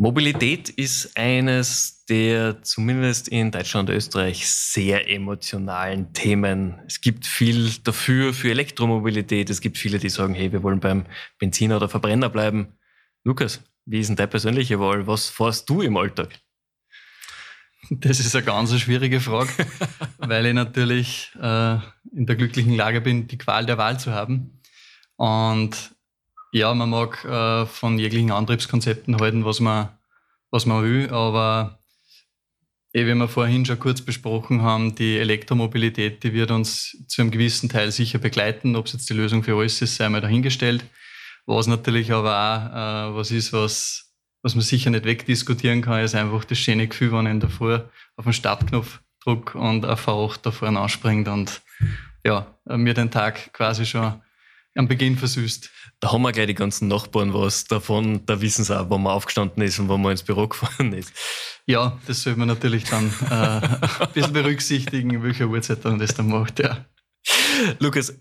Mobilität ist eines der zumindest in Deutschland und Österreich sehr emotionalen Themen. Es gibt viel dafür für Elektromobilität. Es gibt viele, die sagen, hey, wir wollen beim Benziner oder Verbrenner bleiben. Lukas, wie ist denn deine persönliche Wahl? Was fährst du im Alltag? Das ist eine ganz schwierige Frage, weil ich natürlich äh, in der glücklichen Lage bin, die Qual der Wahl zu haben. Und ja, man mag äh, von jeglichen Antriebskonzepten halten, was man, was man will, aber eh, wie wir vorhin schon kurz besprochen haben, die Elektromobilität, die wird uns zu einem gewissen Teil sicher begleiten. Ob es jetzt die Lösung für alles ist, sei mal dahingestellt. Was natürlich aber auch äh, was ist, was, was man sicher nicht wegdiskutieren kann, ist einfach das schöne Gefühl, wenn ich Früh auf den Startknopf drücke und ein V8 da vorne anspringt und ja, mir den Tag quasi schon am Beginn versüßt. Da haben wir gleich die ganzen Nachbarn was davon. Da wissen sie auch, wo man aufgestanden ist und wo man ins Büro gefahren ist. Ja, das sollte man natürlich dann äh, ein bisschen berücksichtigen, in welcher Uhrzeit man das dann macht. Ja. Lukas,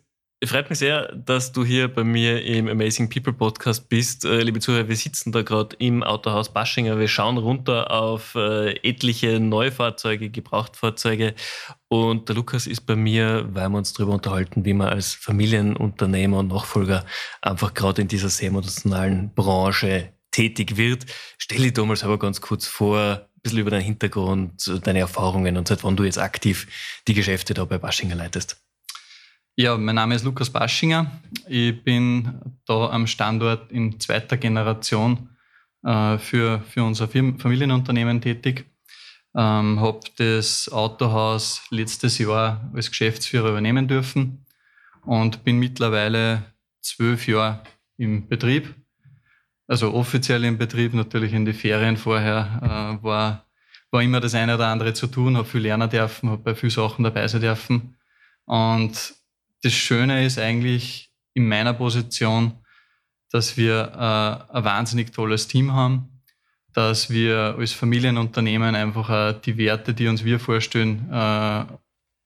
Freut mich sehr, dass du hier bei mir im Amazing People Podcast bist. Äh, liebe Zuhörer, wir sitzen da gerade im Autohaus Baschinger. Wir schauen runter auf äh, etliche Neufahrzeuge, Gebrauchtfahrzeuge. Und der Lukas ist bei mir, weil wir uns darüber unterhalten, wie man als Familienunternehmer und Nachfolger einfach gerade in dieser sehr emotionalen Branche tätig wird. Stell dich damals aber ganz kurz vor, ein bisschen über deinen Hintergrund, deine Erfahrungen und seit wann du jetzt aktiv die Geschäfte da bei Baschinger leitest. Ja, mein Name ist Lukas Baschinger. Ich bin da am Standort in zweiter Generation äh, für, für unser Familienunternehmen tätig. Ähm, habe das Autohaus letztes Jahr als Geschäftsführer übernehmen dürfen und bin mittlerweile zwölf Jahre im Betrieb. Also offiziell im Betrieb, natürlich in die Ferien vorher äh, war, war immer das eine oder andere zu tun, habe viel lernen dürfen, habe bei vielen Sachen dabei sein dürfen. Und das Schöne ist eigentlich in meiner Position, dass wir äh, ein wahnsinnig tolles Team haben, dass wir als Familienunternehmen einfach äh, die Werte, die uns wir vorstellen, äh,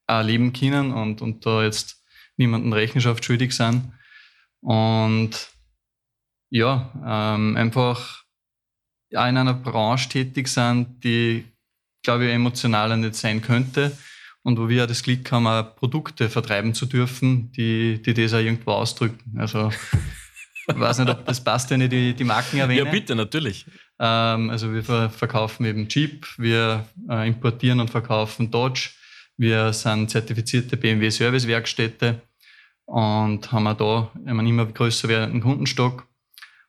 auch leben können und, und da jetzt niemanden Rechenschaft schuldig sind. Und ja, ähm, einfach in einer Branche tätig sind, die, glaube ich, emotionaler nicht sein könnte und wo wir das Glück haben, auch Produkte vertreiben zu dürfen, die, die das auch irgendwo ausdrücken. Also ich weiß nicht, ob das passt, wenn ich die, die Marken erwähne. Ja, bitte, natürlich. Ähm, also wir verkaufen eben Jeep, wir äh, importieren und verkaufen Dodge, wir sind zertifizierte BMW-Service-Werkstätte und haben auch da einen immer größer werdenden Kundenstock.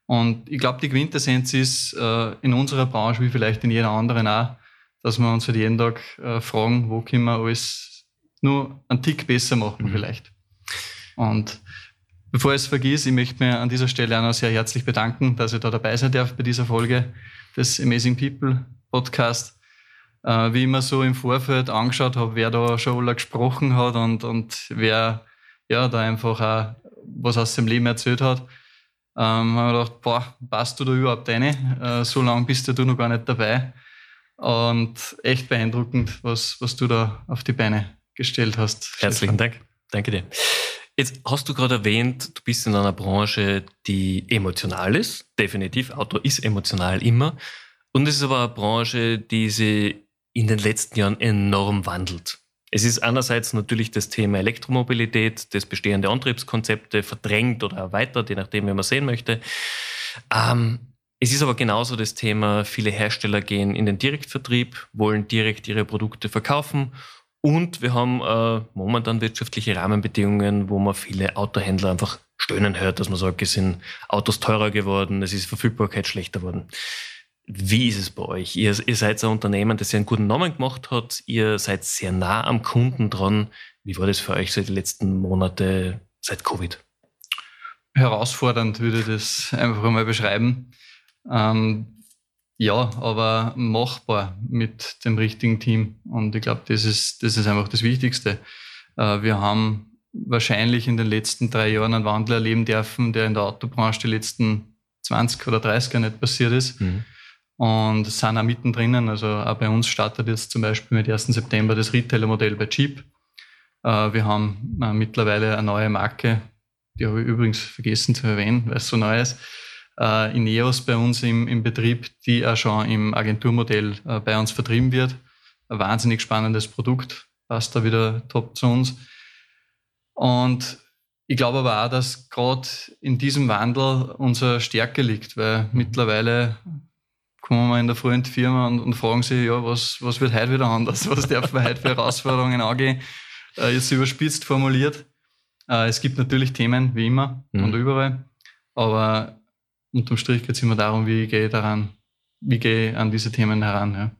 Und ich glaube, die Quintessenz ist äh, in unserer Branche, wie vielleicht in jeder anderen auch, dass wir uns halt jeden Tag äh, fragen, wo können wir alles nur einen Tick besser machen mhm. vielleicht. Und bevor ich es vergesse, ich möchte mir an dieser Stelle auch noch sehr herzlich bedanken, dass ich da dabei sein darf bei dieser Folge des Amazing People Podcast. Äh, wie ich mir so im Vorfeld angeschaut habe, wer da schon alle gesprochen hat und, und wer ja da einfach auch was aus dem Leben erzählt hat, ähm, habe ich gedacht, boah, passt du da überhaupt rein? Äh, so lange bist du noch gar nicht dabei. Und echt beeindruckend, was, was du da auf die Beine gestellt hast. Herzlichen Dank. Danke dir. Jetzt hast du gerade erwähnt, du bist in einer Branche, die emotional ist. Definitiv. Auto ist emotional immer. Und es ist aber eine Branche, die sich in den letzten Jahren enorm wandelt. Es ist einerseits natürlich das Thema Elektromobilität, das bestehende Antriebskonzepte verdrängt oder erweitert, je nachdem, wie man sehen möchte. Ähm, es ist aber genauso das Thema, viele Hersteller gehen in den Direktvertrieb, wollen direkt ihre Produkte verkaufen und wir haben äh, momentan wirtschaftliche Rahmenbedingungen, wo man viele Autohändler einfach stöhnen hört, dass man sagt, es sind Autos teurer geworden, es ist Verfügbarkeit schlechter geworden. Wie ist es bei euch? Ihr, ihr seid ein Unternehmen, das ja einen guten Namen gemacht hat. Ihr seid sehr nah am Kunden dran. Wie war das für euch seit den letzten Monaten seit Covid? Herausfordernd würde ich das einfach einmal beschreiben. Ähm, ja, aber machbar mit dem richtigen Team. Und ich glaube, das ist, das ist einfach das Wichtigste. Äh, wir haben wahrscheinlich in den letzten drei Jahren einen Wandel erleben dürfen, der in der Autobranche die letzten 20 oder 30 Jahre nicht passiert ist. Mhm. Und sind auch mittendrin. Also auch bei uns startet jetzt zum Beispiel mit 1. September das Retailer-Modell bei Jeep. Äh, wir haben äh, mittlerweile eine neue Marke, die habe ich übrigens vergessen zu erwähnen, weil es so neu ist äh, Ineos bei uns im, im Betrieb, die auch schon im Agenturmodell äh, bei uns vertrieben wird. Ein wahnsinnig spannendes Produkt, passt da wieder top zu uns. Und ich glaube aber auch, dass gerade in diesem Wandel unsere Stärke liegt, weil mittlerweile kommen wir in der frühen Firma und, und, fragen sich, ja, was, was wird heute wieder anders? Was darf man heute für Herausforderungen angehen? Äh, jetzt überspitzt formuliert. Äh, es gibt natürlich Themen, wie immer mhm. und überall, aber unterm Strich geht es immer darum, wie gehe ich daran, wie gehe ich an diese Themen heran. Ja.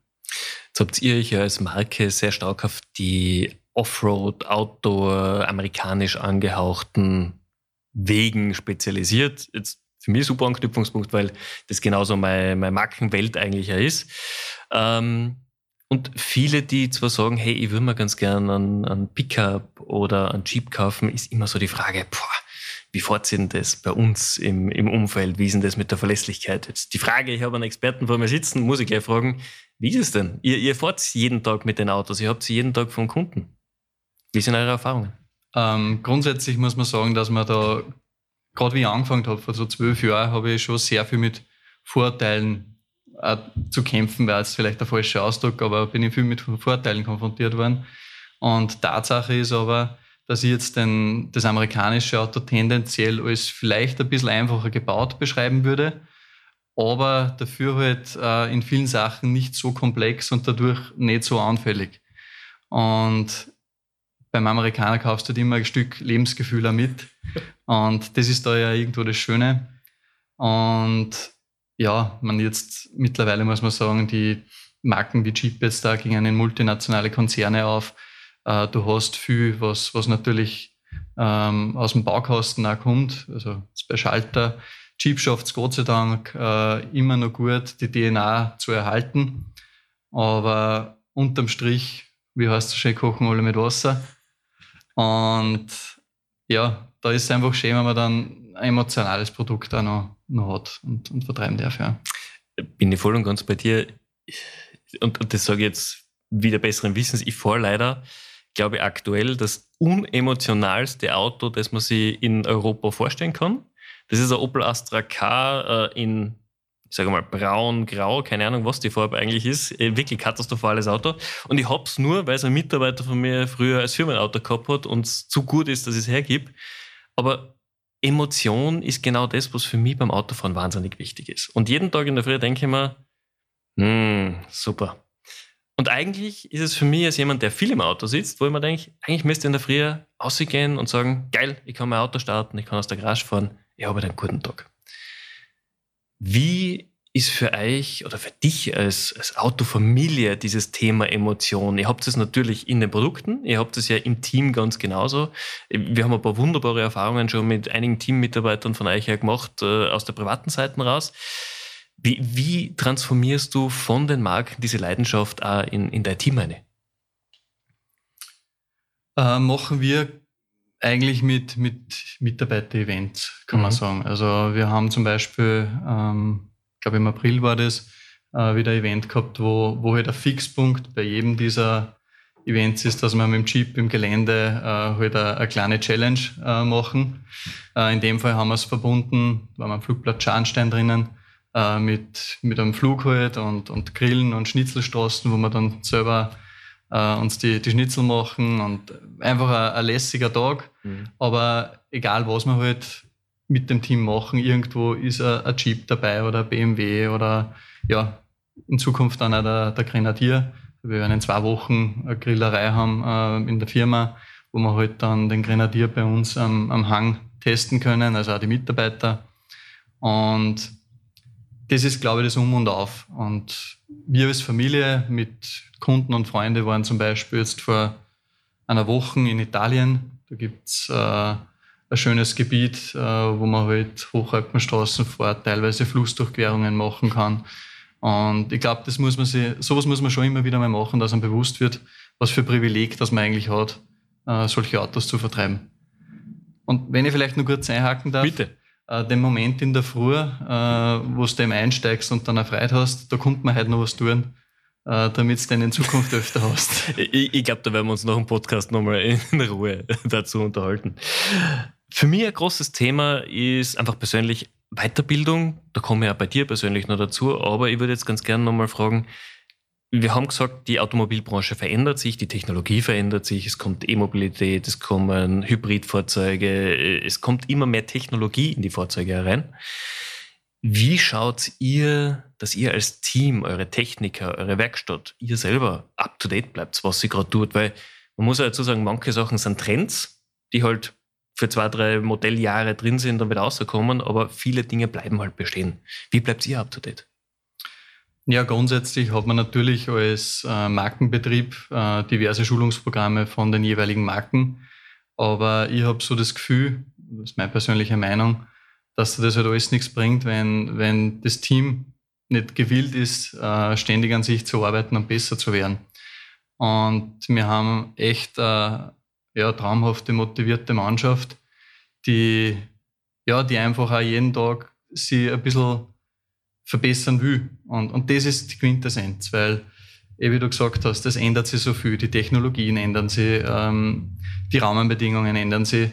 Jetzt habt ihr euch ja als Marke sehr stark auf die Offroad, Outdoor, amerikanisch angehauchten Wegen spezialisiert. Jetzt für mich super Anknüpfungspunkt, weil das genauso meine, meine Markenwelt eigentlich ja ist. Ähm, und viele, die zwar sagen, hey, ich würde mir ganz gerne einen, einen Pickup oder einen Jeep kaufen, ist immer so die Frage, boah, wie fort sind das bei uns im, im Umfeld? Wie ist denn das mit der Verlässlichkeit? Jetzt die Frage, ich habe einen Experten vor mir sitzen, muss ich gleich fragen, wie ist es denn? Ihr, ihr fahrt jeden Tag mit den Autos, ihr habt sie jeden Tag vom Kunden. Wie sind eure Erfahrungen? Ähm, grundsätzlich muss man sagen, dass man da, gerade wie ich angefangen habe, vor so zwölf Jahren, habe ich schon sehr viel mit Vorteilen äh, zu kämpfen, wäre jetzt vielleicht der falsche Ausdruck, aber bin ich viel mit Vorteilen konfrontiert worden. Und Tatsache ist aber, dass ich jetzt den, das amerikanische Auto tendenziell als vielleicht ein bisschen einfacher gebaut beschreiben würde, aber dafür halt äh, in vielen Sachen nicht so komplex und dadurch nicht so anfällig. Und beim Amerikaner kaufst du halt immer ein Stück Lebensgefühl mit. Und das ist da ja irgendwo das Schöne. Und ja, man jetzt mittlerweile muss man sagen, die Marken wie Jeep jetzt da gegen einen multinationale Konzerne auf. Äh, du hast viel, was, was natürlich ähm, aus dem Baukasten auch kommt. Also bei Schalter. Jeep schafft es Gott sei Dank äh, immer noch gut, die DNA zu erhalten. Aber unterm Strich, wie heißt es schön, kochen alle mit Wasser. Und ja, da ist es einfach schön, wenn man dann ein emotionales Produkt auch noch noch hat und, und vertreiben darf. Ja. Bin ich voll und ganz bei dir. Und, und das sage ich jetzt wieder besseren Wissens. Ich fahre leider, glaube ich, aktuell das unemotionalste Auto, das man sich in Europa vorstellen kann. Das ist ein Opel Astra K äh, in, ich sage mal, braun, grau, keine Ahnung, was die Farbe eigentlich ist. Äh, wirklich katastrophales Auto. Und ich habe es nur, weil es ein Mitarbeiter von mir früher als Firmenauto gehabt hat und es zu gut ist, dass ich es hergib. Aber Emotion ist genau das, was für mich beim Autofahren wahnsinnig wichtig ist. Und jeden Tag in der Früh denke ich mir, hm, super. Und eigentlich ist es für mich als jemand, der viel im Auto sitzt, wo ich mir denke, eigentlich müsste in der Früh rausgehen und sagen, geil, ich kann mein Auto starten, ich kann aus der Garage fahren, ich habe einen guten Tag. Wie ist für euch oder für dich als, als Autofamilie dieses Thema Emotion? Ihr habt es natürlich in den Produkten, ihr habt es ja im Team ganz genauso. Wir haben ein paar wunderbare Erfahrungen schon mit einigen Teammitarbeitern von euch her gemacht, äh, aus der privaten Seite raus. Wie, wie, transformierst du von den Marken diese Leidenschaft auch in, in dein Team eine? Äh, machen wir eigentlich mit, mit Mitarbeiter-Events, kann mhm. man sagen. Also wir haben zum Beispiel ähm, glaube im April war das, äh, wieder ein Event gehabt, wo, wo halt ein Fixpunkt bei jedem dieser Events ist, dass wir mit dem Jeep im Gelände äh, halt eine, eine kleine Challenge äh, machen. Äh, in dem Fall haben wir es verbunden, war am Flugplatz Scharnstein drinnen, äh, mit, mit einem Flug halt und, und Grillen und Schnitzelstraßen, wo wir dann selber äh, uns die, die Schnitzel machen und einfach ein, ein lässiger Tag. Mhm. Aber egal was wir halt mit dem Team machen. Irgendwo ist ein, ein Jeep dabei oder ein BMW oder ja, in Zukunft dann auch der, der Grenadier. Wir werden in zwei Wochen eine Grillerei haben äh, in der Firma, wo wir halt dann den Grenadier bei uns am, am Hang testen können, also auch die Mitarbeiter. Und das ist, glaube ich, das Um und Auf. Und wir als Familie mit Kunden und Freunden waren zum Beispiel jetzt vor einer Woche in Italien. Da gibt's äh, ein schönes Gebiet, äh, wo man halt Hochalpenstraßen fährt, teilweise Flussdurchquerungen machen kann. Und ich glaube, das muss man sich, sowas muss man schon immer wieder mal machen, dass einem bewusst wird, was für Privileg das man eigentlich hat, äh, solche Autos zu vertreiben. Und wenn ich vielleicht nur kurz einhaken darf. Bitte. Äh, den Moment in der Früh, wo du dem einsteigst und dann eine Freude hast, da kommt man halt noch was tun damit du dann in Zukunft öfter hast. ich, ich glaube, da werden wir uns noch im Podcast nochmal in Ruhe dazu unterhalten. Für mich ein großes Thema ist einfach persönlich Weiterbildung, da komme ich auch bei dir persönlich noch dazu, aber ich würde jetzt ganz gerne nochmal fragen, wir haben gesagt, die Automobilbranche verändert sich, die Technologie verändert sich, es kommt E-Mobilität, es kommen Hybridfahrzeuge, es kommt immer mehr Technologie in die Fahrzeuge herein. Wie schaut ihr, dass ihr als Team, eure Techniker, eure Werkstatt, ihr selber up to date bleibt, was sie gerade tut? Weil man muss ja dazu sagen, manche Sachen sind Trends, die halt für zwei, drei Modelljahre drin sind und wieder rauskommen, aber viele Dinge bleiben halt bestehen. Wie bleibt ihr up to date? Ja, grundsätzlich hat man natürlich als äh, Markenbetrieb äh, diverse Schulungsprogramme von den jeweiligen Marken. Aber ich habe so das Gefühl, das ist meine persönliche Meinung, dass das halt alles nichts bringt, wenn, wenn das Team nicht gewillt ist, äh, ständig an sich zu arbeiten und besser zu werden. Und wir haben echt eine ja, traumhafte, motivierte Mannschaft, die, ja, die einfach auch jeden Tag sie ein bisschen verbessern will. Und, und das ist die Quintessenz, weil, eh wie du gesagt hast, das ändert sich so viel. Die Technologien ändern sich, ähm, die Rahmenbedingungen ändern sich.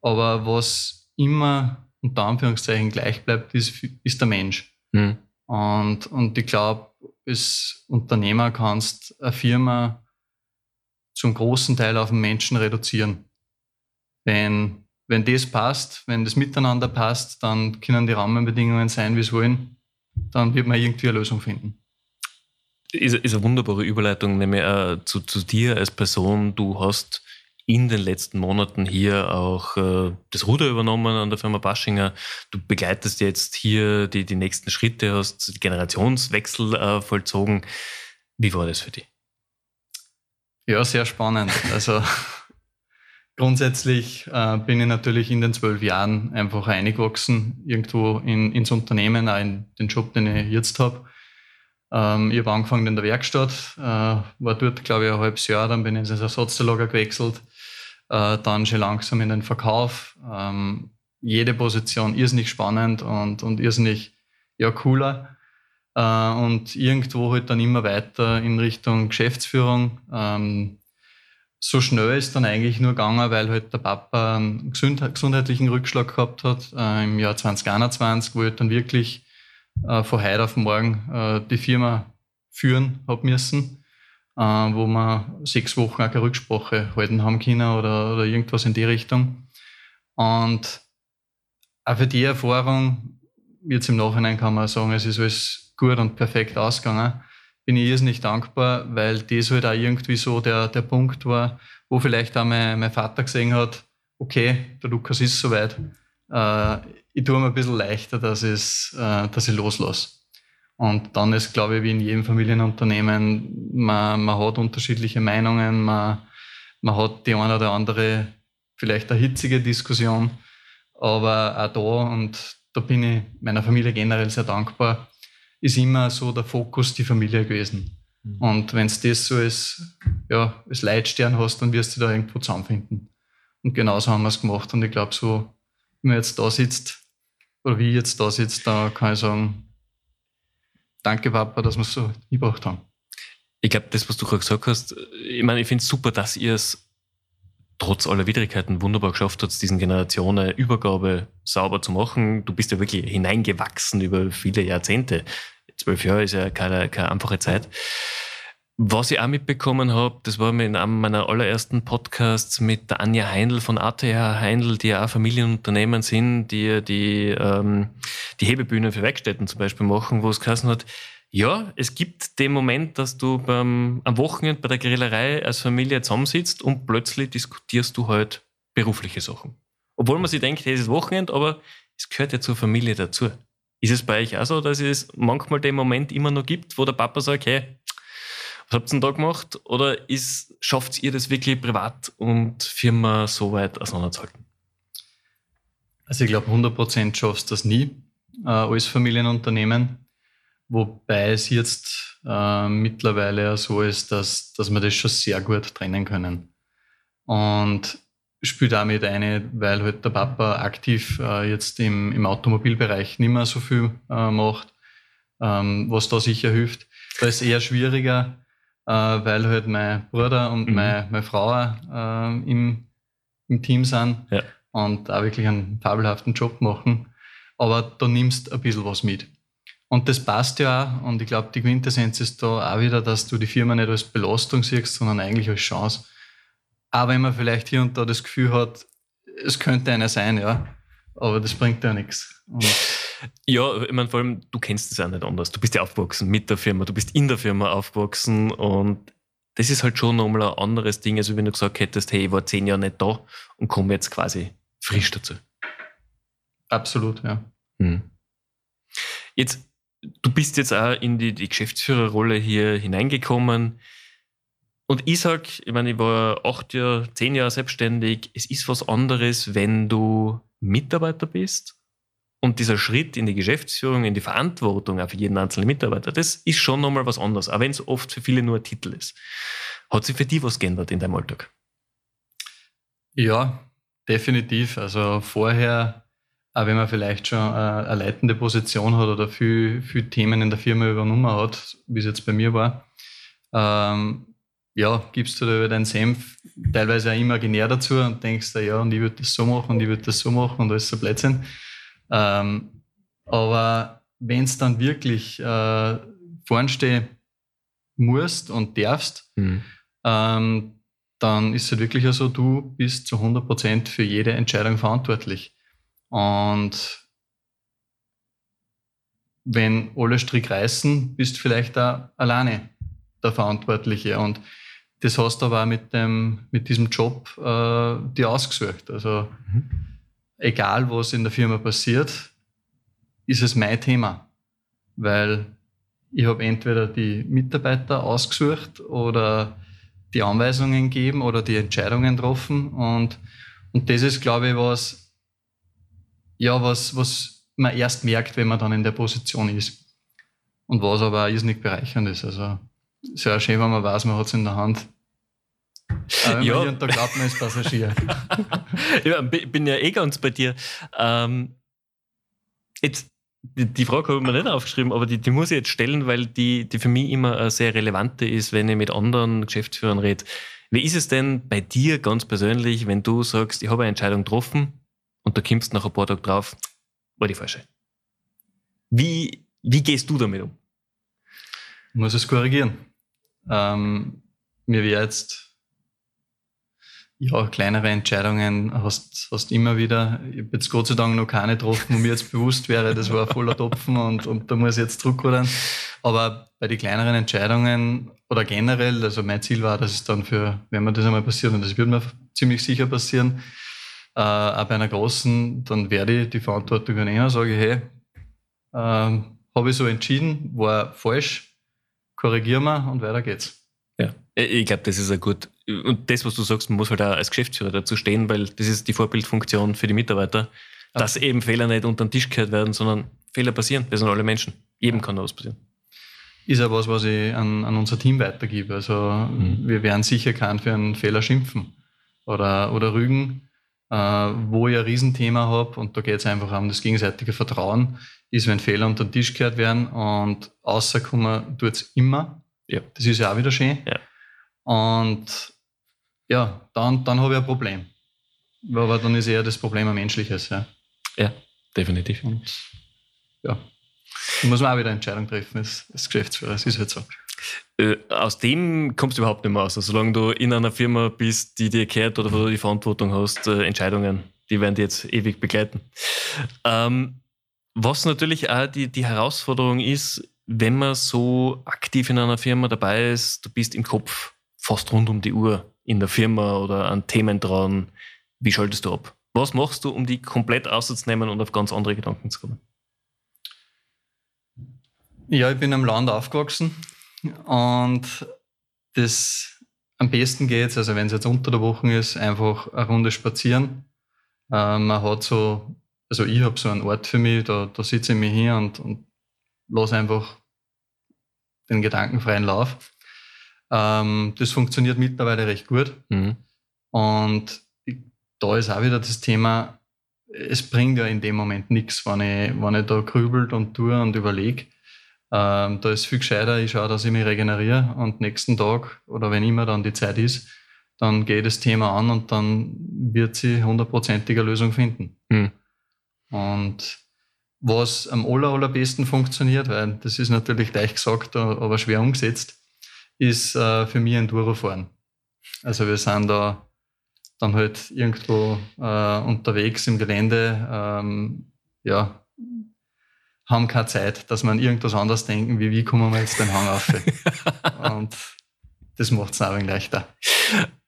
Aber was immer unter Anführungszeichen gleich bleibt, ist, ist der Mensch. Mhm. Und, und ich glaube, als Unternehmer kannst eine Firma zum großen Teil auf den Menschen reduzieren. Wenn, wenn das passt, wenn das miteinander passt, dann können die Rahmenbedingungen sein, wie es wollen. Dann wird man irgendwie eine Lösung finden. Ist, ist eine wunderbare Überleitung, nämlich äh, zu, zu dir als Person. Du hast in den letzten Monaten hier auch äh, das Ruder übernommen an der Firma Baschinger. Du begleitest jetzt hier die, die nächsten Schritte, hast Generationswechsel äh, vollzogen. Wie war das für dich? Ja, sehr spannend. Also grundsätzlich äh, bin ich natürlich in den zwölf Jahren einfach eingewachsen, irgendwo in, ins Unternehmen, auch in den Job, den ich jetzt habe. Ähm, ich habe angefangen in der Werkstatt, äh, war dort, glaube ich, ein halbes Jahr, dann bin ich ins Ersatzteillager gewechselt, äh, dann schon langsam in den Verkauf. Ähm, jede Position irrsinnig spannend und, und irrsinnig ja, cooler. Äh, und irgendwo halt dann immer weiter in Richtung Geschäftsführung. Ähm, so schnell ist dann eigentlich nur gegangen, weil halt der Papa einen gesundheitlichen Rückschlag gehabt hat äh, im Jahr 2021, wo ich dann wirklich äh, von heute auf morgen äh, die Firma führen habe müssen, äh, wo wir sechs Wochen auch keine Rücksprache halten haben können oder, oder irgendwas in die Richtung. Und auch für die Erfahrung, jetzt im Nachhinein kann man sagen, es ist alles gut und perfekt ausgegangen, bin ich irrsinnig dankbar, weil das halt auch irgendwie so der, der Punkt war, wo vielleicht auch mein, mein Vater gesehen hat, okay, der Lukas ist soweit, äh, ich tue mir ein bisschen leichter, dass, es, äh, dass ich loslasse. Und dann ist, glaube ich, wie in jedem Familienunternehmen, man, man hat unterschiedliche Meinungen, man, man hat die eine oder andere, vielleicht eine hitzige Diskussion, aber auch da, und da bin ich meiner Familie generell sehr dankbar, ist immer so der Fokus die Familie gewesen. Mhm. Und wenn du das so als, ja, als Leitstern hast, dann wirst du da irgendwo zusammenfinden. Und genauso haben wir es gemacht. Und ich glaube, so, wenn man jetzt da sitzt, oder wie ich jetzt da sitze, da kann ich sagen, danke Papa, dass wir es so gebracht haben. Ich glaube, das, was du gerade gesagt hast, ich meine, ich finde es super, dass ihr es trotz aller Widrigkeiten wunderbar geschafft habt, diesen Generationenübergabe sauber zu machen. Du bist ja wirklich hineingewachsen über viele Jahrzehnte. Zwölf Jahre ist ja keine, keine einfache Zeit. Was ich auch mitbekommen habe, das war in einem meiner allerersten Podcasts mit der Anja Heindl von ATH Heindl, die ja auch Familienunternehmen sind, die die, ähm, die Hebebühnen für Werkstätten zum Beispiel machen, wo es geheißen hat, ja, es gibt den Moment, dass du beim, am Wochenende bei der Grillerei als Familie zusammensitzt und plötzlich diskutierst du halt berufliche Sachen. Obwohl man sich denkt, hey, es ist Wochenende, aber es gehört ja zur Familie dazu. Ist es bei euch auch so, dass es manchmal den Moment immer noch gibt, wo der Papa sagt, hey, was habt ihr denn da gemacht? Oder schafft ihr das wirklich privat und Firma so weit auseinanderzuhalten? Also ich glaube, 100% schaffst du das nie äh, als Familienunternehmen. Wobei es jetzt äh, mittlerweile so ist, dass, dass wir das schon sehr gut trennen können. Und spielt damit eine, weil halt der Papa aktiv äh, jetzt im, im Automobilbereich nicht mehr so viel äh, macht, ähm, was da sicher hilft. Da ist es eher schwieriger, äh, weil halt mein Bruder und mhm. meine, meine Frau äh, im, im Team sind ja. und auch wirklich einen fabelhaften Job machen. aber da nimmst ein bisschen was mit. Und das passt ja auch. Und ich glaube, die Quintessenz ist da auch wieder, dass du die Firma nicht als Belastung siehst, sondern eigentlich als Chance. Auch wenn man vielleicht hier und da das Gefühl hat, es könnte einer sein, ja. Aber das bringt ja nichts. Und ja, ich meine, vor allem, du kennst es auch nicht anders. Du bist ja aufgewachsen mit der Firma, du bist in der Firma aufgewachsen und das ist halt schon nochmal ein anderes Ding, als wenn du gesagt hättest, hey, ich war zehn Jahre nicht da und komme jetzt quasi frisch dazu. Absolut, ja. Hm. Jetzt, du bist jetzt auch in die, die Geschäftsführerrolle hier hineingekommen. Und ich sag, ich meine, ich war acht Jahre, zehn Jahre selbstständig. Es ist was anderes, wenn du Mitarbeiter bist. Und dieser Schritt in die Geschäftsführung, in die Verantwortung auch für jeden einzelnen Mitarbeiter, das ist schon nochmal was anderes, auch wenn es oft für viele nur ein Titel ist. Hat sich für dich was geändert in deinem Alltag? Ja, definitiv. Also vorher, auch wenn man vielleicht schon eine leitende Position hat oder viel, viel Themen in der Firma übernommen hat, wie es jetzt bei mir war, ähm, ja, gibst du da über deinen Senf teilweise auch imaginär dazu und denkst, ja, und ich würde das so machen und ich würde das so machen und alles so Blödsinn. Ähm, aber wenn es dann wirklich äh, vorn stehen musst und darfst, mhm. ähm, dann ist es wirklich so, du bist zu 100 Prozent für jede Entscheidung verantwortlich. Und wenn alle Strick reißen, bist vielleicht da alleine der Verantwortliche. Und das hast du aber auch mit, dem, mit diesem Job äh, dir ausgesucht. Also mhm. egal, was in der Firma passiert, ist es mein Thema. Weil ich habe entweder die Mitarbeiter ausgesucht oder die Anweisungen gegeben oder die Entscheidungen getroffen. Und, und das ist, glaube ich, was, ja, was, was man erst merkt, wenn man dann in der Position ist. Und was aber auch nicht bereichernd ist. Also sehr schön, wenn man weiß, man hat es in der Hand. Aber ja. hier und da glaubt man, ist Passagier. ja, bin ja eh ganz bei dir. Ähm, jetzt, die, die, Frage habe ich mir nicht aufgeschrieben, aber die, die muss ich jetzt stellen, weil die, die für mich immer eine sehr relevante ist, wenn ich mit anderen Geschäftsführern rede. Wie ist es denn bei dir ganz persönlich, wenn du sagst, ich habe eine Entscheidung getroffen und da kommst nach ein paar Tagen drauf, war die falsche? Wie, wie gehst du damit um? Ich muss es korrigieren. Ähm, mir wäre jetzt ja, kleinere Entscheidungen hast, hast immer wieder. Ich habe jetzt Gott sei Dank noch keine getroffen, wo mir jetzt bewusst wäre, das war ein voller Topfen und, und da muss ich jetzt zurückrudern. Aber bei den kleineren Entscheidungen oder generell, also mein Ziel war, dass es dann für, wenn mir das einmal passiert, und das wird mir ziemlich sicher passieren, äh, auch bei einer großen, dann werde ich die Verantwortung übernehmen, sage ich, hey, äh, habe ich so entschieden, war falsch, korrigieren wir und weiter geht's. Ja, ich glaube, das ist ein gut. Und das, was du sagst, man muss halt auch als Geschäftsführer dazu stehen, weil das ist die Vorbildfunktion für die Mitarbeiter, ja. dass eben Fehler nicht unter den Tisch gehört werden, sondern Fehler passieren. Wir sind alle Menschen. Jedem kann da was passieren. Ist ja was, was ich an, an unser Team weitergebe. Also, mhm. wir werden sicher keinen für einen Fehler schimpfen oder, oder rügen. Äh, wo ich ein Riesenthema habe, und da geht es einfach um das gegenseitige Vertrauen, ist, wenn Fehler unter den Tisch gehört werden und rauskommen tut es immer. Ja. Das ist ja auch wieder schön. Ja. Und ja, dann, dann habe ich ein Problem. Aber dann ist eher das Problem ein menschliches. Ja, ja definitiv. Und ja, da muss man auch wieder eine Entscheidung treffen als, als Geschäftsführer. Es ist halt so. Äh, aus dem kommst du überhaupt nicht mehr raus. Also, solange du in einer Firma bist, die dir kehrt oder wo du die Verantwortung hast, äh, Entscheidungen, die werden dich jetzt ewig begleiten. Ähm, was natürlich auch die, die Herausforderung ist, wenn man so aktiv in einer Firma dabei ist, du bist im Kopf fast rund um die Uhr in der Firma oder an Themen dran. Wie schaltest du ab? Was machst du, um die komplett auszunehmen und auf ganz andere Gedanken zu kommen? Ja, ich bin am Land aufgewachsen und das am besten geht also wenn es jetzt unter der Woche ist, einfach eine Runde spazieren. Äh, man hat so, also ich habe so einen Ort für mich, da, da sitze ich mich hier und, und lasse einfach den gedankenfreien Lauf. Ähm, das funktioniert mittlerweile recht gut. Mhm. Und da ist auch wieder das Thema, es bringt ja in dem Moment nichts, wenn ich, wenn ich da grübelt und tue und überlege. Ähm, da ist viel gescheiter, ich schaue, dass ich mich regeneriere und nächsten Tag oder wenn immer dann die Zeit ist, dann gehe ich das Thema an und dann wird sie hundertprozentige Lösung finden. Mhm. Und was am aller, allerbesten funktioniert, weil das ist natürlich leicht gesagt, aber schwer umgesetzt, ist äh, für mich Enduro-Fahren. Also wir sind da dann halt irgendwo äh, unterwegs im Gelände, ähm, ja, haben keine Zeit, dass man irgendwas anderes denken, wie wie kommen wir jetzt den Hang auf. Und das macht es auch ein wenig leichter.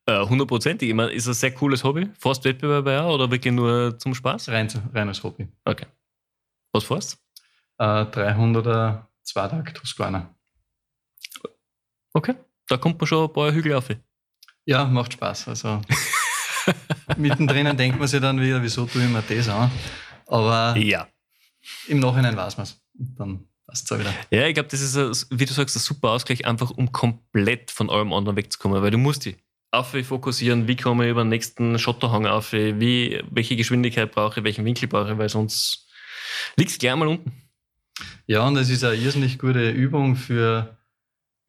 Äh, hundertprozentig. Ich meine, ist ein sehr cooles Hobby. Fährst Wettbewerbe auch oder wirklich nur zum Spaß? Rein, rein als Hobby. Okay. Was fährst du? Äh, 300er Zweitakt Toskana. Okay, da kommt man schon ein paar Hügel auf. Ja, macht Spaß. Also mittendrin denkt man sich dann wieder, wieso tue ich mir das an? Aber ja. im Nachhinein weiß man es. Dann passt es auch wieder. Ja, ich glaube, das ist, ein, wie du sagst, ein super Ausgleich, einfach um komplett von allem anderen wegzukommen, weil du musst dich auf fokussieren, wie komme ich über den nächsten Schotterhang auf, wie, welche Geschwindigkeit brauche ich, welchen Winkel brauche ich, weil sonst liegst du gleich mal unten. Ja, und das ist eine irrsinnig gute Übung für,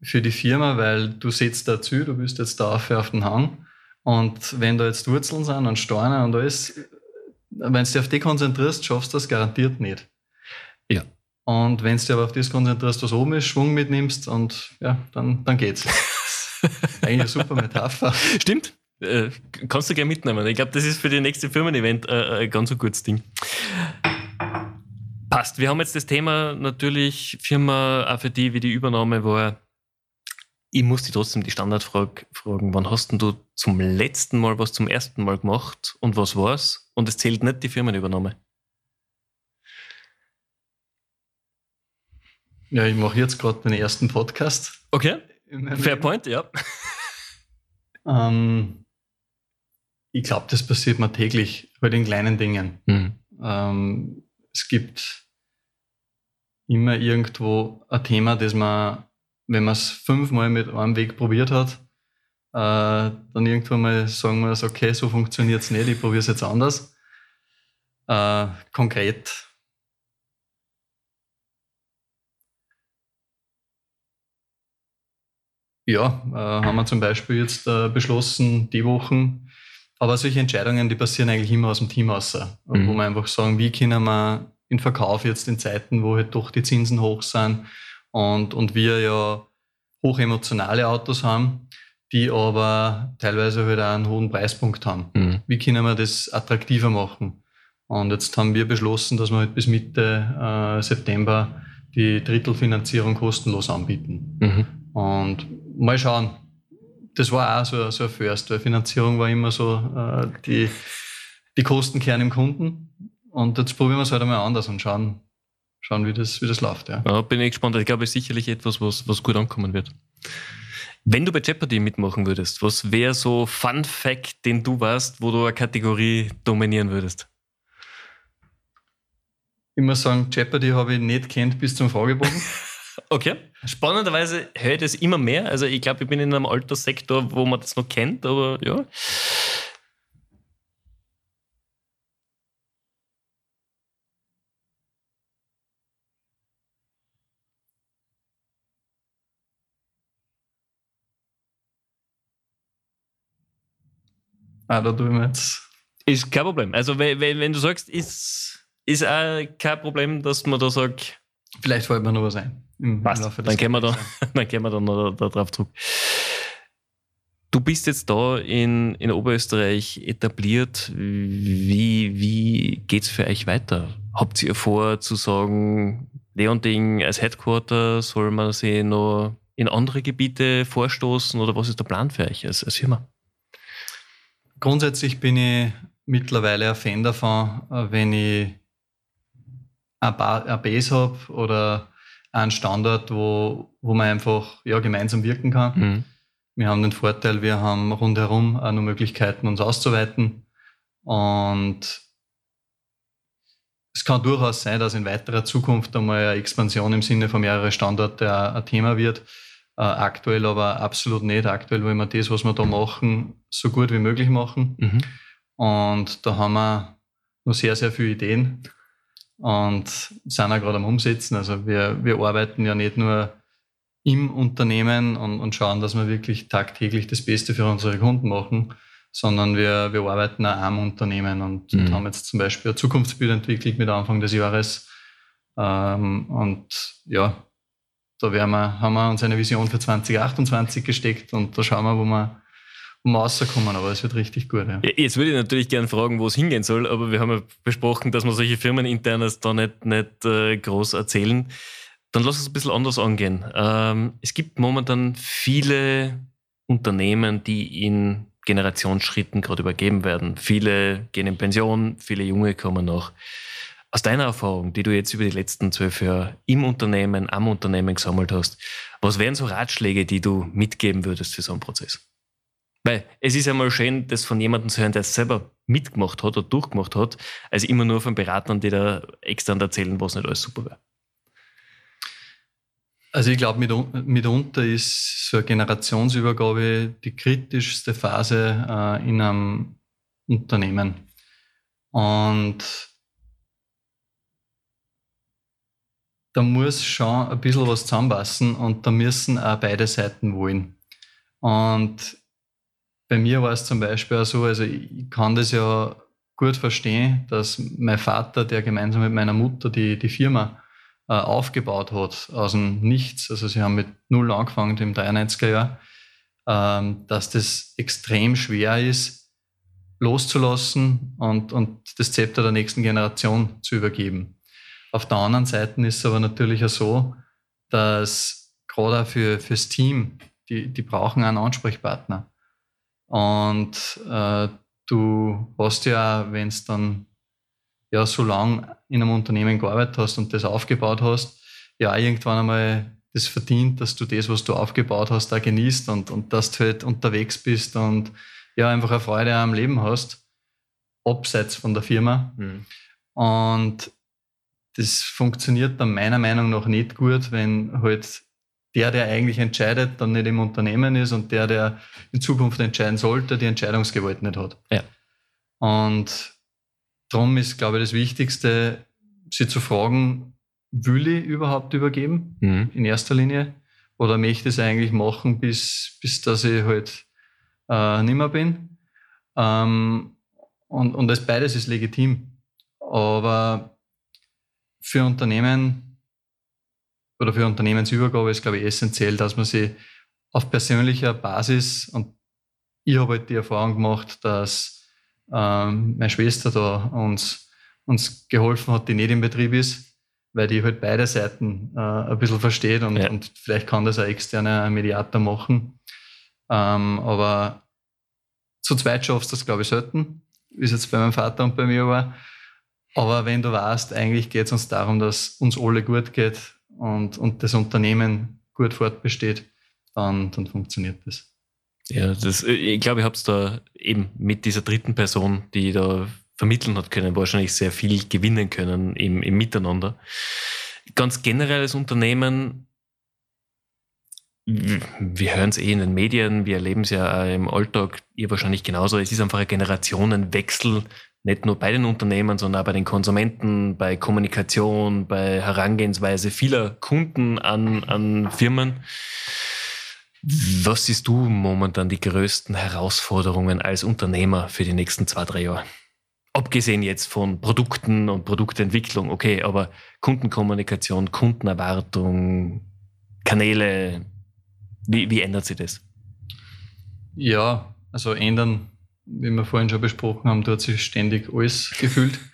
für die Firma, weil du setzt dazu, du bist jetzt da auf, auf den Hang und wenn da jetzt Wurzeln sind und Steine und alles, wenn du dich auf die konzentrierst, schaffst du das garantiert nicht. Ja. Und wenn du dich aber auf das konzentrierst, was oben ist, Schwung mitnimmst und ja, dann, dann geht's. Eigentlich eine super Metapher. Stimmt. Äh, kannst du gerne mitnehmen. Ich glaube, das ist für die nächste Firmen-Event äh, ein ganz ein gutes Ding. Passt. Wir haben jetzt das Thema natürlich Firma auch für die, wie die Übernahme war. Ich muss dich trotzdem die Standardfrage fragen, wann hast denn du zum letzten Mal was zum ersten Mal gemacht und was war's? Und es zählt nicht die Firmenübernahme. Ja, ich mache jetzt gerade den ersten Podcast. Okay. Fair point, ja. Ähm, ich glaube, das passiert mir täglich bei den kleinen Dingen. Mhm. Ähm, es gibt immer irgendwo ein Thema, das man, wenn man es fünfmal mit einem Weg probiert hat, äh, dann irgendwann mal sagen muss, okay, so funktioniert es nicht, ich probiere es jetzt anders. Äh, konkret Ja, äh, haben wir zum Beispiel jetzt äh, beschlossen, die Wochen. Aber solche Entscheidungen, die passieren eigentlich immer aus dem Team aus, mhm. wo wir einfach sagen, wie können wir in Verkauf jetzt in Zeiten, wo halt doch die Zinsen hoch sind und, und wir ja hochemotionale Autos haben, die aber teilweise halt auch einen hohen Preispunkt haben. Mhm. Wie können wir das attraktiver machen? Und jetzt haben wir beschlossen, dass wir halt bis Mitte äh, September die Drittelfinanzierung kostenlos anbieten. Mhm. Und mal schauen. Das war auch so, so ein First, weil Finanzierung war immer so äh, die, die Kostenkern im Kunden. Und jetzt probieren wir es halt einmal anders und schauen, schauen wie, das, wie das läuft. Ja. ja bin ich gespannt. Ich glaube, es ist sicherlich etwas, was, was gut ankommen wird. Wenn du bei Jeopardy mitmachen würdest, was wäre so Fun Fact, den du warst, wo du eine Kategorie dominieren würdest? Ich muss sagen, Jeopardy habe ich nicht kennt bis zum Fragebogen. Okay. Spannenderweise höre ich das immer mehr. Also ich glaube, ich bin in einem Alterssektor, wo man das noch kennt, aber ja. Ah, da tun wir jetzt. Ist kein Problem. Also, wenn, wenn du sagst, ist, ist auch kein Problem, dass man da sagt. Vielleicht fällt mir noch was ein. Passt. dann, gehen wir da, dann gehen wir dann noch da, drauf zurück. Du bist jetzt da in, in Oberösterreich etabliert. Wie, wie geht es für euch weiter? Habt ihr vor zu sagen, Leonding als Headquarter, soll man sich noch in andere Gebiete vorstoßen oder was ist der Plan für euch als, als Firma? Grundsätzlich bin ich mittlerweile ein Fan davon, wenn ich eine Base habe oder einen Standort, wo, wo man einfach ja, gemeinsam wirken kann. Mhm. Wir haben den Vorteil, wir haben rundherum auch noch Möglichkeiten, uns auszuweiten. Und es kann durchaus sein, dass in weiterer Zukunft einmal eine Expansion im Sinne von mehreren Standorten ein Thema wird. Äh, aktuell aber absolut nicht. Aktuell wollen wir das, was wir da machen, so gut wie möglich machen. Mhm. Und da haben wir noch sehr, sehr viele Ideen und sind auch gerade am Umsetzen. Also wir, wir arbeiten ja nicht nur im Unternehmen und, und schauen, dass wir wirklich tagtäglich das Beste für unsere Kunden machen, sondern wir, wir arbeiten auch am Unternehmen und, mhm. und haben jetzt zum Beispiel ein Zukunftsbild entwickelt mit Anfang des Jahres, Ähm, und ja, da wir, haben wir uns eine Vision für 2028 gesteckt und da schauen wir, wo wir, wo wir rauskommen, aber es wird richtig gut. Ja. Jetzt würde ich natürlich gerne fragen, wo es hingehen soll, aber wir haben ja besprochen, dass wir solche Firmeninternes da nicht, nicht äh, groß erzählen. Dann lass uns ein bisschen anders angehen. Ähm, es gibt momentan viele Unternehmen, die in Generationsschritten gerade übergeben werden. Viele gehen in Pension, viele Junge kommen noch. Aus deiner Erfahrung, die du jetzt über die letzten zwölf Jahre im Unternehmen, am Unternehmen gesammelt hast, was wären so Ratschläge, die du mitgeben würdest für so einen Prozess? Weil es ist ja mal schön, das von jemandem zu hören, der es selber mitgemacht hat oder durchgemacht hat, als immer nur von Beratern, die da extern erzählen, was nicht alles super wäre. Also ich glaube, mitunter ist so eine Generationsübergabe die kritischste Phase äh, in einem Unternehmen. Und da muss schon ein bisschen was zusammenpassen und da müssen auch beide Seiten wollen. Und bei mir war es zum Beispiel auch so, also ich kann das ja gut verstehen, dass mein Vater, der gemeinsam mit meiner Mutter die, die Firma äh, aufgebaut hat, aus dem Nichts, also sie haben mit Null angefangen im 93er Jahr, ähm, dass das extrem schwer ist, loszulassen und, und das Zepter der nächsten Generation zu übergeben. Auf der anderen Seite ist es aber natürlich auch so, dass gerade auch für, fürs Team, die, die brauchen einen Ansprechpartner. Und äh, du hast ja, wenn es dann ja so lange in einem Unternehmen gearbeitet hast und das aufgebaut hast, ja irgendwann einmal das verdient, dass du das, was du aufgebaut hast, da genießt und, und dass du halt unterwegs bist und ja einfach eine Freude am Leben hast, abseits von der Firma. Mhm. Und das funktioniert dann meiner Meinung nach nicht gut, wenn halt der, der eigentlich entscheidet, dann nicht im Unternehmen ist und der, der in Zukunft entscheiden sollte, die Entscheidungsgewalt nicht hat. Ja. Und darum ist, glaube ich, das Wichtigste, sie zu fragen, will ich überhaupt übergeben, mhm. in erster Linie, oder möchte ich es eigentlich machen, bis, bis dass ich halt äh, nimmer bin. Ähm, und, und das beides ist legitim. Aber für Unternehmen oder für Unternehmensübergabe ist, glaube ich, essentiell, dass man sie auf persönlicher Basis und ich habe halt die Erfahrung gemacht, dass ähm, meine Schwester da uns, uns geholfen hat, die nicht im Betrieb ist, weil die halt beide Seiten äh, ein bisschen versteht und, ja. und vielleicht kann das ein externer Mediator machen. Ähm, aber zu zweit schaffst du das, glaube ich, selten, wie es jetzt bei meinem Vater und bei mir war. Aber wenn du weißt, eigentlich geht es uns darum, dass uns alle gut geht und, und das Unternehmen gut fortbesteht, dann, dann funktioniert das. Ja, das, ich glaube, ich habe es da eben mit dieser dritten Person, die da vermitteln hat können, wahrscheinlich sehr viel gewinnen können im, im Miteinander. Ganz generell als Unternehmen, wir hören es eh in den Medien, wir erleben es ja auch im Alltag, ihr wahrscheinlich genauso, es ist einfach ein Generationenwechsel nicht nur bei den Unternehmen, sondern auch bei den Konsumenten, bei Kommunikation, bei Herangehensweise vieler Kunden an, an Firmen. Was siehst du momentan die größten Herausforderungen als Unternehmer für die nächsten zwei, drei Jahre? Abgesehen jetzt von Produkten und Produktentwicklung, okay, aber Kundenkommunikation, Kundenerwartung, Kanäle, wie, wie ändert sich das? Ja, also ändern wie wir vorhin schon besprochen haben, dort sich ständig alles gefühlt.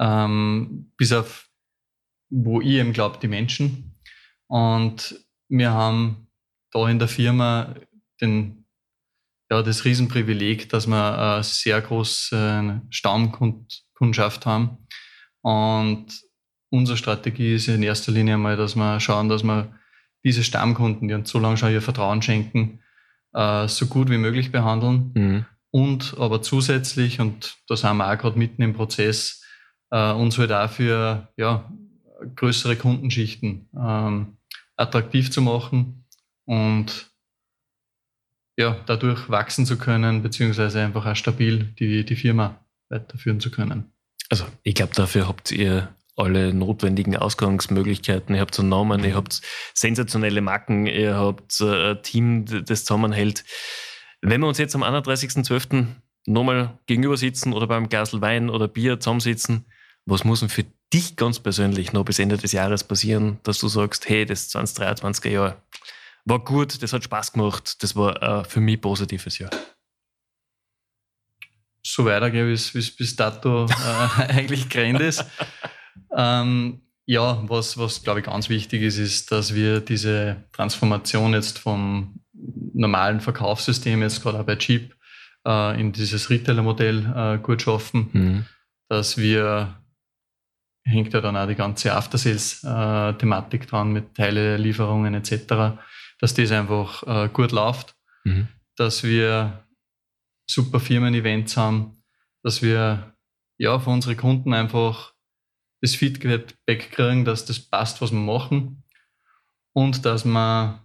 Ähm, bis auf, wo ich eben glaube, die Menschen. Und wir haben da in der Firma den, ja, das Riesenprivileg, dass wir eine sehr große Stammkundschaft haben. Und unsere Strategie ist in erster Linie einmal, dass wir schauen, dass wir diese Stammkunden, die uns so lange schon ihr Vertrauen schenken, äh, so gut wie möglich behandeln. Mhm und aber zusätzlich, und da sind wir auch gerade mitten im Prozess, äh, uns halt auch für ja, größere Kundenschichten ähm, attraktiv zu machen und ja, dadurch wachsen zu können, beziehungsweise einfach auch stabil die, die Firma weiterführen zu können. Also ich glaube, dafür habt ihr alle notwendigen Ausgangsmöglichkeiten. Ihr habt so Namen, ihr habt sensationelle Marken, ihr habt äh, ein Team, das zusammenhält. Wenn wir uns jetzt am 31.12. nochmal gegenüber sitzen oder beim Glasl Wein oder Bier zusammensitzen, was muss denn für dich ganz persönlich noch bis Ende des Jahres passieren, dass du sagst, hey, das 2023er Jahr war gut, das hat Spaß gemacht, das war für mich positives Jahr? So weitergehen, wie es bis dato äh, eigentlich gerannt ist. Ähm, ja, was, was glaube ich ganz wichtig ist, ist, dass wir diese Transformation jetzt vom normalen Verkaufssystem, jetzt gerade auch bei Jeep, äh, in dieses Retailer-Modell äh, gut schaffen, mhm. dass wir hängt ja dann auch die ganze After-Sales-Thematik dran mit Teile-Lieferungen etc., dass das einfach äh, gut läuft, mhm. dass wir super Firmen-Events haben, dass wir ja für unsere Kunden einfach das Feedback kriegen, dass das passt, was wir machen und dass man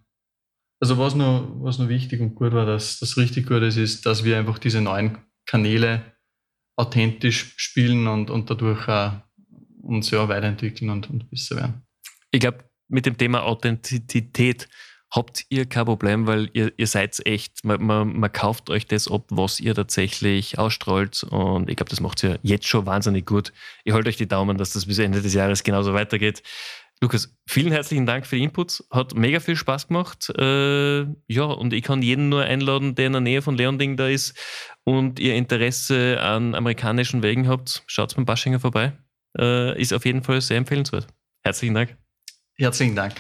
also was nur, was wichtig und gut war, dass das richtig gut ist, ist, dass wir einfach diese neuen Kanäle authentisch spielen und, und dadurch auch uns ja weiterentwickeln und, und besser werden. Ich glaube, mit dem Thema Authentizität habt ihr kein Problem, weil ihr, ihr seid echt, man, man, man, kauft euch das ab, was ihr tatsächlich ausstrahlt und ich glaube, das macht ihr jetzt schon wahnsinnig gut. Ich halte euch die Daumen, dass das bis Ende des Jahres genauso weitergeht. Lukas, vielen herzlichen Dank für die Inputs. Hat mega viel Spaß gemacht. Äh, ja, und ich kann jeden nur einladen, der in der Nähe von Leonding da ist und ihr Interesse an amerikanischen Wegen habt. Schaut beim Baschinger vorbei. Äh, ist auf jeden Fall sehr empfehlenswert. Herzlichen Dank. Herzlichen Dank.